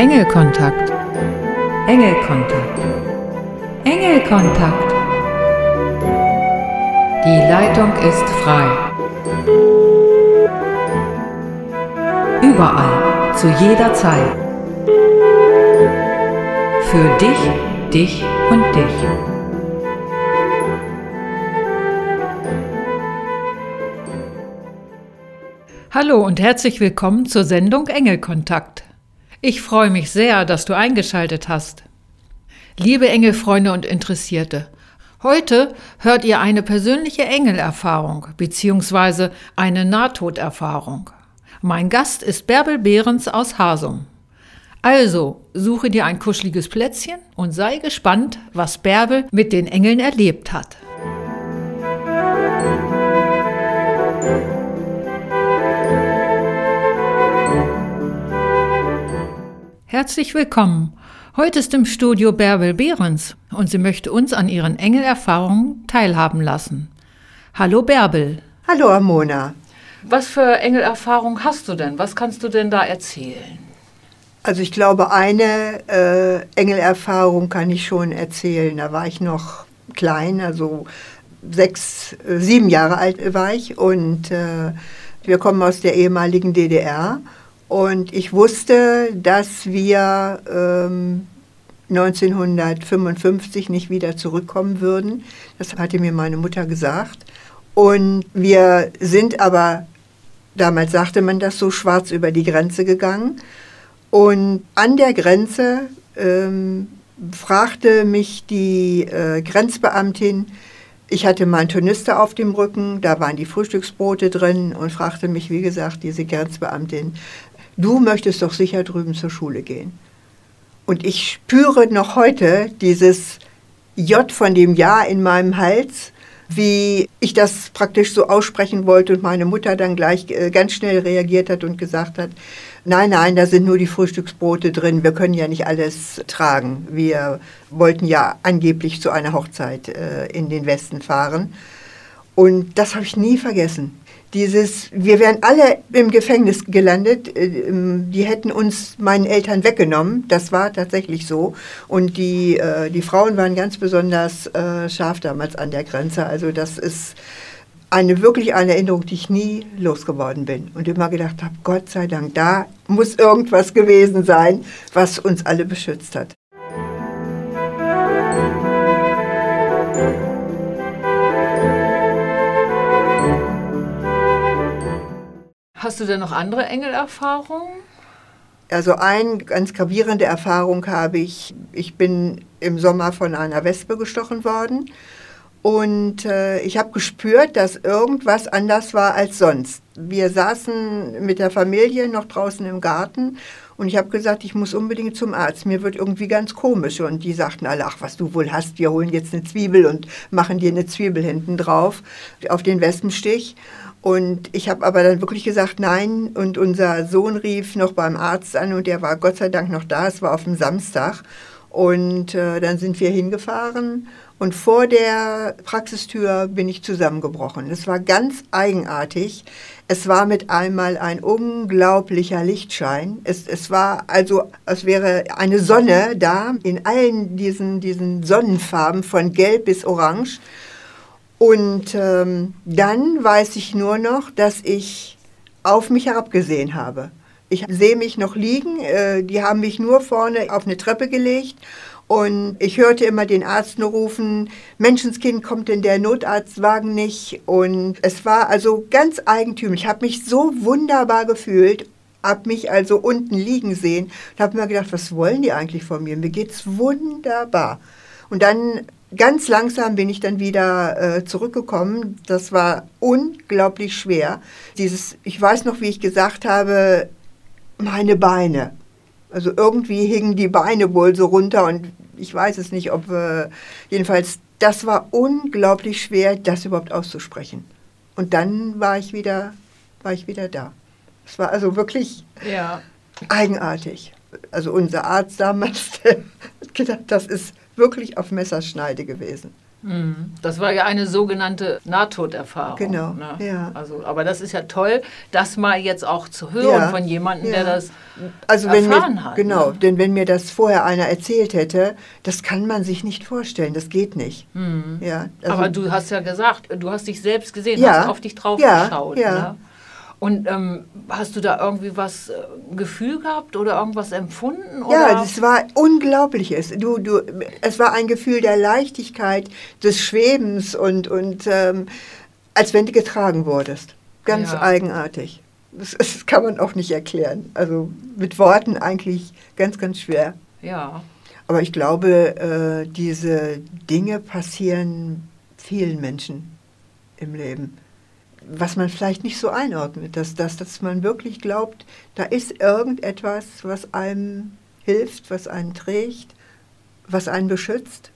Engelkontakt. Engelkontakt. Engelkontakt. Die Leitung ist frei. Überall, zu jeder Zeit. Für dich, dich und dich. Hallo und herzlich willkommen zur Sendung Engelkontakt. Ich freue mich sehr, dass du eingeschaltet hast. Liebe Engelfreunde und Interessierte, heute hört ihr eine persönliche Engelerfahrung bzw. eine Nahtoderfahrung. Mein Gast ist Bärbel Behrens aus Hasum. Also suche dir ein kuscheliges Plätzchen und sei gespannt, was Bärbel mit den Engeln erlebt hat. Herzlich willkommen. Heute ist im Studio Bärbel Behrens und sie möchte uns an ihren Engelerfahrungen teilhaben lassen. Hallo Bärbel. Hallo Amona. Was für Engelerfahrung hast du denn? Was kannst du denn da erzählen? Also ich glaube, eine äh, Engelerfahrung kann ich schon erzählen. Da war ich noch klein, also sechs, äh, sieben Jahre alt war ich und äh, wir kommen aus der ehemaligen DDR. Und ich wusste, dass wir ähm, 1955 nicht wieder zurückkommen würden. Das hatte mir meine Mutter gesagt. Und wir sind aber, damals sagte man das so, schwarz über die Grenze gegangen. Und an der Grenze ähm, fragte mich die äh, Grenzbeamtin, ich hatte meinen Turnister auf dem Rücken, da waren die Frühstücksbrote drin und fragte mich, wie gesagt, diese Grenzbeamtin, du möchtest doch sicher drüben zur Schule gehen. Und ich spüre noch heute dieses J von dem Ja in meinem Hals, wie ich das praktisch so aussprechen wollte und meine Mutter dann gleich äh, ganz schnell reagiert hat und gesagt hat, nein, nein, da sind nur die Frühstücksbrote drin, wir können ja nicht alles tragen. Wir wollten ja angeblich zu einer Hochzeit äh, in den Westen fahren. Und das habe ich nie vergessen dieses, wir wären alle im Gefängnis gelandet, äh, ähm, die hätten uns meinen Eltern weggenommen, das war tatsächlich so. Und die, äh, die Frauen waren ganz besonders äh, scharf damals an der Grenze. Also das ist eine wirklich eine Erinnerung, die ich nie losgeworden bin. Und immer gedacht habe, Gott sei Dank, da muss irgendwas gewesen sein, was uns alle beschützt hat. Hast du denn noch andere Engelerfahrungen? Also eine ganz gravierende Erfahrung habe ich. Ich bin im Sommer von einer Wespe gestochen worden und äh, ich habe gespürt, dass irgendwas anders war als sonst. Wir saßen mit der Familie noch draußen im Garten und ich habe gesagt, ich muss unbedingt zum Arzt. Mir wird irgendwie ganz komisch. Und die sagten alle, ach, was du wohl hast, wir holen jetzt eine Zwiebel und machen dir eine Zwiebel hinten drauf auf den Wespenstich. Und ich habe aber dann wirklich gesagt, nein. Und unser Sohn rief noch beim Arzt an und der war Gott sei Dank noch da. Es war auf dem Samstag. Und äh, dann sind wir hingefahren und vor der Praxistür bin ich zusammengebrochen. Es war ganz eigenartig. Es war mit einmal ein unglaublicher Lichtschein. Es, es war also, als wäre eine Sonne da in allen diesen, diesen Sonnenfarben von gelb bis orange. Und ähm, dann weiß ich nur noch, dass ich auf mich herabgesehen habe. Ich sehe mich noch liegen, äh, die haben mich nur vorne auf eine Treppe gelegt und ich hörte immer den Arzt nur rufen, Menschenskind kommt in der Notarztwagen nicht. Und es war also ganz eigentümlich. Ich habe mich so wunderbar gefühlt, habe mich also unten liegen sehen und habe mir gedacht, was wollen die eigentlich von mir? Mir geht's wunderbar. Und dann ganz langsam bin ich dann wieder äh, zurückgekommen. Das war unglaublich schwer. Dieses, ich weiß noch, wie ich gesagt habe, meine Beine. Also irgendwie hingen die Beine wohl so runter und ich weiß es nicht, ob äh, jedenfalls das war unglaublich schwer, das überhaupt auszusprechen. Und dann war ich wieder, war ich wieder da. Es war also wirklich ja. eigenartig. Also unser Arzt damals hat gedacht, das ist wirklich auf Messerschneide gewesen. Mhm. Das war ja eine sogenannte Nahtoderfahrung. Genau. Ne? Ja. Also, aber das ist ja toll, das mal jetzt auch zu hören Ja, von jemandem, ja. der das Also erfahren mir, hat. genau, Ne? denn wenn mir das vorher einer erzählt hätte, das kann man sich nicht vorstellen, das geht nicht. Ja, also- aber du hast ja gesagt, du hast dich selbst gesehen, Ja. hast auf dich drauf geschaut. ja. Ne? Und ähm, hast du da irgendwie was äh, Gefühl gehabt oder irgendwas empfunden? Oder? Ja, das war unglaubliches. Du, du, es war ein Gefühl der Leichtigkeit, des Schwebens und, und ähm, als wenn du getragen wurdest. Ganz Ja. eigenartig. Das, das kann man auch nicht erklären. Also mit Worten eigentlich ganz, ganz schwer. ja. Aber ich glaube, äh, diese Dinge passieren vielen Menschen im Leben. Was man vielleicht nicht so einordnet, dass, dass, dass man wirklich glaubt, da ist irgendetwas, was einem hilft, was einen trägt, was einen beschützt.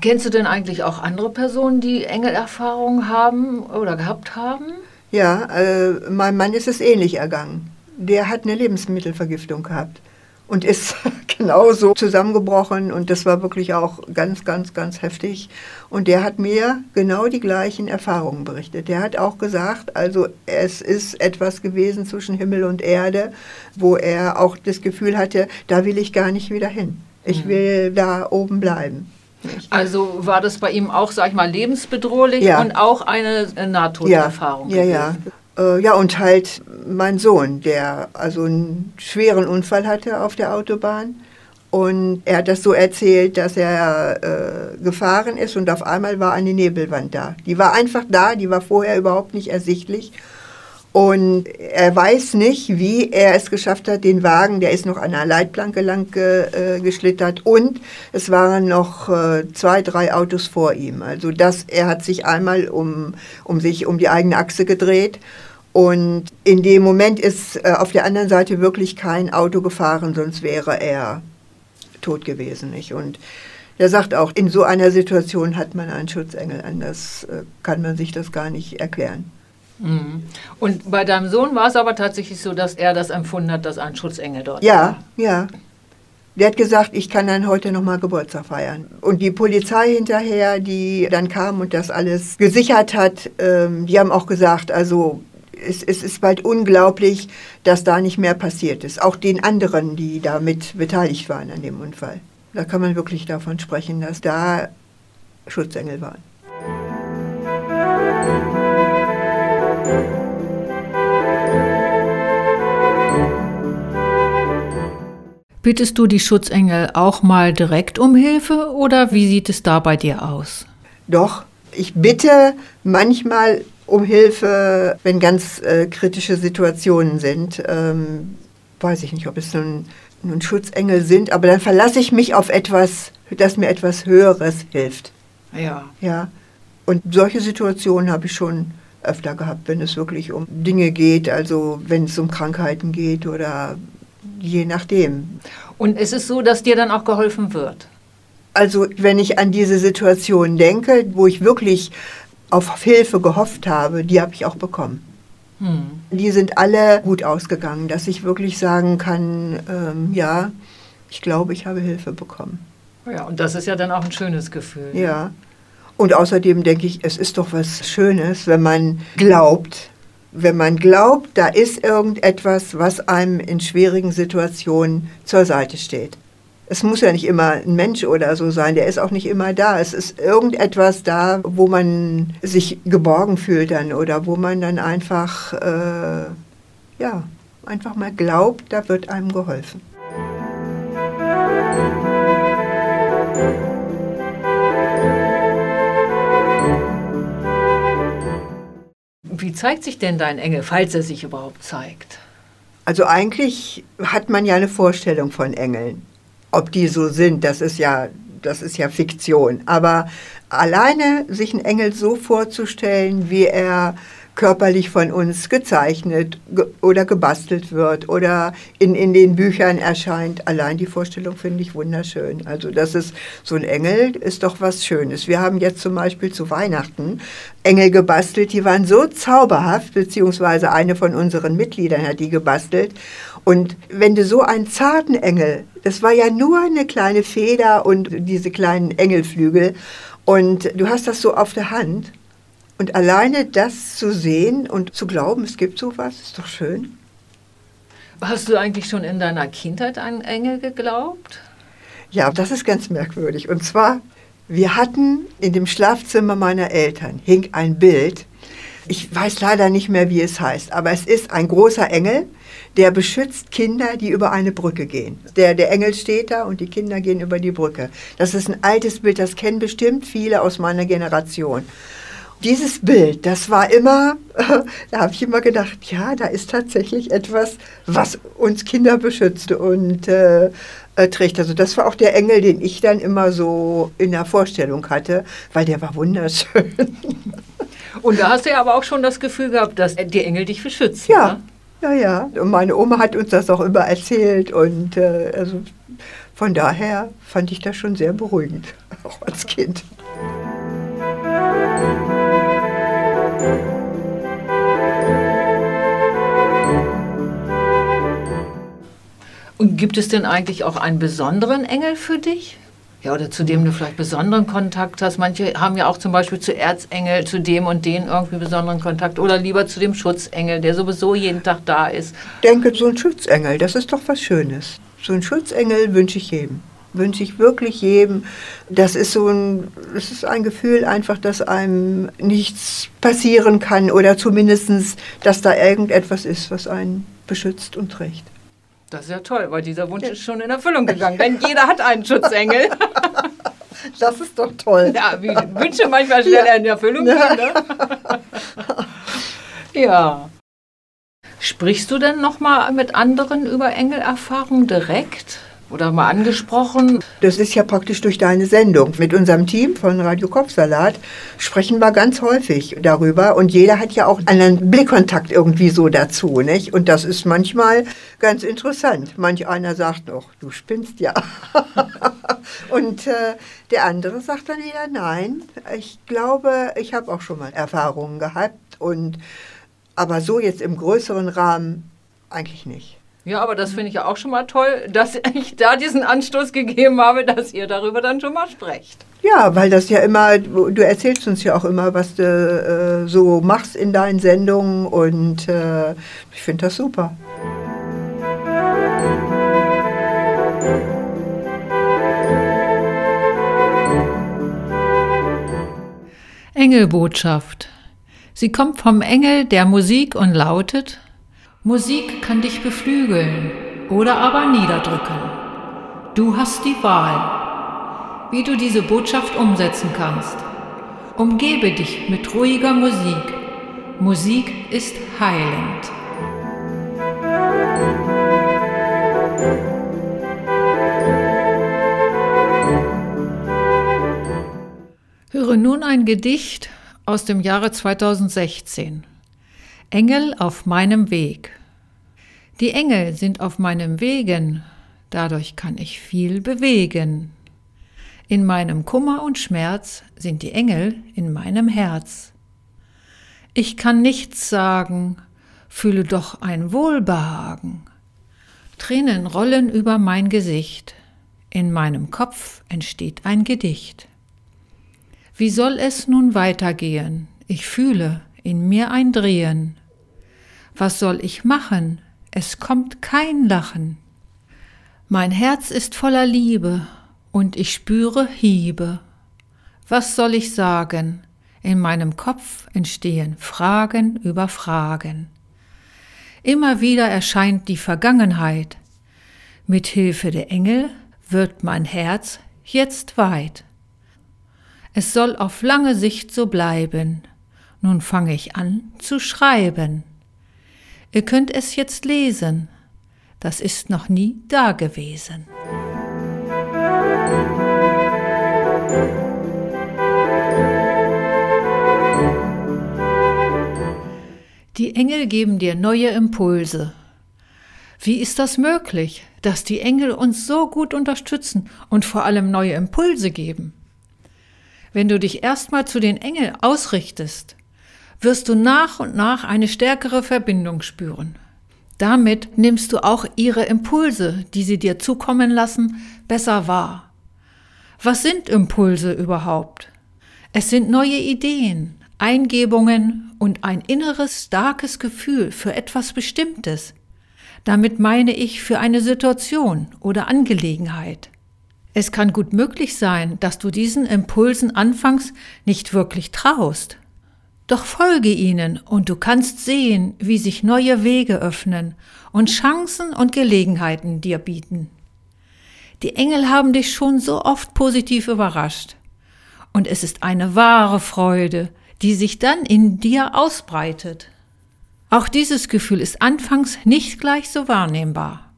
Kennst du denn eigentlich auch andere Personen, die Engelerfahrungen haben oder gehabt haben? Ja, äh, meinem Mann ist es ähnlich ergangen. Der hat eine Lebensmittelvergiftung gehabt und ist genauso zusammengebrochen und das war wirklich auch ganz, ganz, ganz heftig. Und der hat mir genau die gleichen Erfahrungen berichtet. Der hat auch gesagt, also es ist etwas gewesen zwischen Himmel und Erde, wo er auch das Gefühl hatte, da will ich gar nicht wieder hin. Ich will da oben bleiben. Also war das bei ihm auch, sag ich mal, lebensbedrohlich Ja. und auch eine äh, Nahtoderfahrung? Ja, ja, ja. Äh, ja, und halt mein Sohn, der also einen schweren Unfall hatte auf der Autobahn. Und er hat das so erzählt, dass er äh, gefahren ist und auf einmal war eine Nebelwand da. Die war einfach da, die war vorher überhaupt nicht ersichtlich. Und er weiß nicht, wie er es geschafft hat, den Wagen, der ist noch an einer Leitplanke lang äh, geschlittert und es waren noch äh, zwei, drei Autos vor ihm. Also das, er hat sich einmal um, um sich um die eigene Achse gedreht und in dem Moment ist äh, auf der anderen Seite wirklich kein Auto gefahren, sonst wäre er tot gewesen. Nicht? Und er sagt auch, in so einer Situation hat man einen Schutzengel, anders äh, kann man sich das gar nicht erklären. Mhm. Und bei deinem Sohn war es aber tatsächlich so, dass er das empfunden hat, dass ein Schutzengel dort Ja, war. ja. Der hat gesagt, ich kann dann heute nochmal Geburtstag feiern. Und die Polizei hinterher, die dann kam und das alles gesichert hat, ähm, die haben auch gesagt, also es, es ist bald unglaublich, dass da nicht mehr passiert ist. Auch den anderen, die damit beteiligt waren an dem Unfall. Da kann man wirklich davon sprechen, dass da Schutzengel waren. Bittest du die Schutzengel auch mal direkt um Hilfe oder wie sieht es da bei dir aus? Doch, ich bitte manchmal um Hilfe, wenn ganz äh, kritische Situationen sind. Ähm, weiß ich nicht, ob es nun, nun Schutzengel sind, aber dann verlasse ich mich auf etwas, dass mir etwas Höheres hilft. Ja. Ja. Und solche Situationen habe ich schon öfter gehabt, wenn es wirklich um Dinge geht, also wenn es um Krankheiten geht oder je nachdem. Und ist es so, dass dir dann auch geholfen wird? Also wenn ich an diese Situation denke, wo ich wirklich auf Hilfe gehofft habe, die habe ich auch bekommen. Hm. Die sind alle gut ausgegangen, dass ich wirklich sagen kann, ähm, ja, ich glaube, ich habe Hilfe bekommen. Ja, und das ist ja dann auch ein schönes Gefühl. Ja. Und außerdem denke ich, es ist doch was Schönes, wenn man glaubt, wenn man glaubt, da ist irgendetwas, was einem in schwierigen Situationen zur Seite steht. Es muss ja nicht immer ein Mensch oder so sein, der ist auch nicht immer da. Es ist irgendetwas da, wo man sich geborgen fühlt dann oder wo man dann einfach, äh, ja, einfach mal glaubt, da wird einem geholfen. Wie zeigt sich denn dein Engel, falls er sich überhaupt zeigt? Also eigentlich hat man ja eine Vorstellung von Engeln. Ob die so sind, das ist ja, das ist ja Fiktion. Aber alleine sich einen Engel so vorzustellen, wie er körperlich von uns gezeichnet ge oder gebastelt wird oder in, in den Büchern erscheint. Allein die Vorstellung finde ich wunderschön. Also das ist so ein Engel ist doch was Schönes. Wir haben jetzt zum Beispiel zu Weihnachten Engel gebastelt, die waren so zauberhaft, beziehungsweise eine von unseren Mitgliedern hat die gebastelt. Und wenn du so einen zarten Engel, das war ja nur eine kleine Feder und diese kleinen Engelflügel, und du hast das so auf der Hand. Und alleine das zu sehen und zu glauben, es gibt sowas, ist doch schön. Hast du eigentlich schon in deiner Kindheit an Engel geglaubt? Ja, das ist ganz merkwürdig. Und zwar, wir hatten in dem Schlafzimmer meiner Eltern hing ein Bild. Ich weiß leider nicht mehr, wie es heißt, aber es ist ein großer Engel, der beschützt Kinder, die über eine Brücke gehen. Der, der Engel steht da und die Kinder gehen über die Brücke. Das ist ein altes Bild, das kennen bestimmt viele aus meiner Generation. Dieses Bild, das war immer, da habe ich immer gedacht, ja, da ist tatsächlich etwas, was uns Kinder beschützt und äh, äh, trägt. Also das war auch der Engel, den ich dann immer so in der Vorstellung hatte, weil der war wunderschön. Und da hast du ja aber auch schon das Gefühl gehabt, dass die Engel dich beschützen. Ja, ne? Ja, ja. Und meine Oma hat uns das auch immer erzählt. Und äh, also von daher fand ich das schon sehr beruhigend, auch als Kind. Und gibt es denn eigentlich auch einen besonderen Engel für dich? Ja, oder zu dem du vielleicht besonderen Kontakt hast. Manche haben ja auch zum Beispiel zu Erzengel, zu dem und den irgendwie besonderen Kontakt. Oder lieber zu dem Schutzengel, der sowieso jeden Tag da ist. Ich denke, so ein Schutzengel, das ist doch was Schönes. So ein Schutzengel wünsche ich jedem. Wünsche ich wirklich jedem. Das ist so ein, das ist ein Gefühl einfach, dass einem nichts passieren kann oder zumindest, dass da irgendetwas ist, was einen beschützt und trägt. Das ist ja toll, weil dieser Wunsch ist schon in Erfüllung gegangen. Denn jeder hat einen Schutzengel. Das ist doch toll. Ja, wie Wünsche manchmal schneller ja. in Erfüllung gehen. Ne? ja. Sprichst du denn noch mal mit anderen über Engelerfahrung direkt? Oder mal angesprochen. Das ist ja praktisch durch deine Sendung. Mit unserem Team von Radio Kopfsalat sprechen wir ganz häufig darüber und jeder hat ja auch einen Blickkontakt irgendwie so dazu, nicht? Und das ist manchmal ganz interessant. Manch einer sagt noch, du spinnst ja. und äh, der andere sagt dann wieder, nein, ich glaube, ich habe auch schon mal Erfahrungen gehabt und aber so jetzt im größeren Rahmen eigentlich nicht. Ja, aber das finde ich ja auch schon mal toll, dass ich da diesen Anstoß gegeben habe, dass ihr darüber dann schon mal sprecht. Ja, weil das ja immer, du erzählst uns ja auch immer, was du äh, so machst in deinen Sendungen und äh, ich finde das super. Engelbotschaft. Sie kommt vom Engel der Musik und lautet Musik kann dich beflügeln oder aber niederdrücken. Du hast die Wahl, wie du diese Botschaft umsetzen kannst. Umgebe dich mit ruhiger Musik. Musik ist heilend. Höre nun ein Gedicht aus dem Jahre 2016. Engel auf meinem Weg. Die Engel sind auf meinem Wegen, dadurch kann ich viel bewegen. In meinem Kummer und Schmerz sind die Engel in meinem Herz. Ich kann nichts sagen, fühle doch ein Wohlbehagen. Tränen rollen über mein Gesicht, in meinem Kopf entsteht ein Gedicht. Wie soll es nun weitergehen? Ich fühle in mir ein Drehen. Was soll ich machen? Es kommt kein Lachen. Mein Herz ist voller Liebe und ich spüre Hiebe. Was soll ich sagen? In meinem Kopf entstehen Fragen über Fragen. Immer wieder erscheint die Vergangenheit. Mit Hilfe der Engel wird mein Herz jetzt weit. Es soll auf lange Sicht so bleiben. Nun fange ich an zu schreiben. Ihr könnt es jetzt lesen. Das ist noch nie da gewesen. Die Engel geben dir neue Impulse. Wie ist das möglich, dass die Engel uns so gut unterstützen und vor allem neue Impulse geben? Wenn du dich erstmal zu den Engeln ausrichtest, wirst du nach und nach eine stärkere Verbindung spüren. Damit nimmst du auch ihre Impulse, die sie dir zukommen lassen, besser wahr. Was sind Impulse überhaupt? Es sind neue Ideen, Eingebungen und ein inneres starkes Gefühl für etwas Bestimmtes. Damit meine ich für eine Situation oder Angelegenheit. Es kann gut möglich sein, dass du diesen Impulsen anfangs nicht wirklich traust. Doch folge ihnen und du kannst sehen, wie sich neue Wege öffnen und Chancen und Gelegenheiten dir bieten. Die Engel haben dich schon so oft positiv überrascht. Und es ist eine wahre Freude, die sich dann in dir ausbreitet. Auch dieses Gefühl ist anfangs nicht gleich so wahrnehmbar.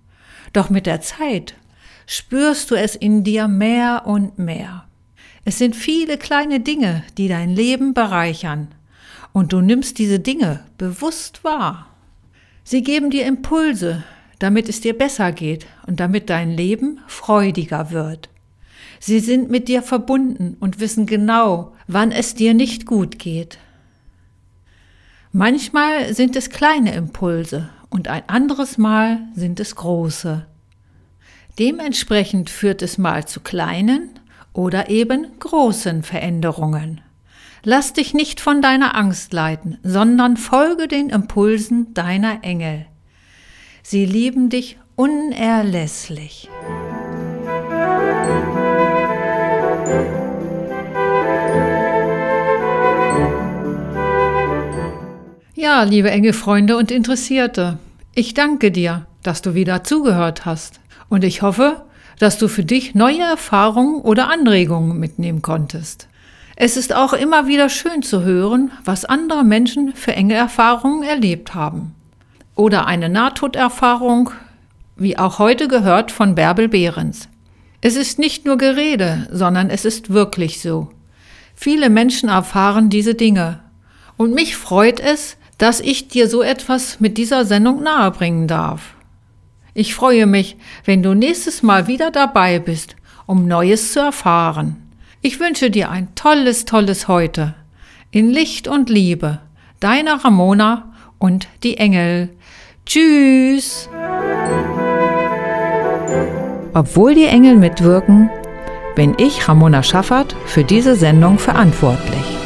Doch mit der Zeit spürst du es in dir mehr und mehr. Es sind viele kleine Dinge, die dein Leben bereichern und du nimmst diese Dinge bewusst wahr. Sie geben dir Impulse, damit es dir besser geht und damit dein Leben freudiger wird. Sie sind mit dir verbunden und wissen genau, wann es dir nicht gut geht. Manchmal sind es kleine Impulse und ein anderes Mal sind es große. Dementsprechend führt es mal zu kleinen oder eben großen Veränderungen. Lass dich nicht von deiner Angst leiten, sondern folge den Impulsen deiner Engel. Sie lieben dich unerlässlich. Ja, liebe Engelfreunde und Interessierte, ich danke dir, dass du wieder zugehört hast und ich hoffe, dass du für dich neue Erfahrungen oder Anregungen mitnehmen konntest. Es ist auch immer wieder schön zu hören, was andere Menschen für enge Erfahrungen erlebt haben. Oder eine Nahtoderfahrung, wie auch heute gehört von Bärbel Behrens. Es ist nicht nur Gerede, sondern es ist wirklich so. Viele Menschen erfahren diese Dinge. Und mich freut es, dass ich dir so etwas mit dieser Sendung nahebringen darf. Ich freue mich, wenn du nächstes Mal wieder dabei bist, um Neues zu erfahren. Ich wünsche dir ein tolles, tolles Heute. In Licht und Liebe. Deine Ramona und die Engel. Tschüss. Obwohl die Engel mitwirken, bin ich, Ramona Schaffert, für diese Sendung verantwortlich.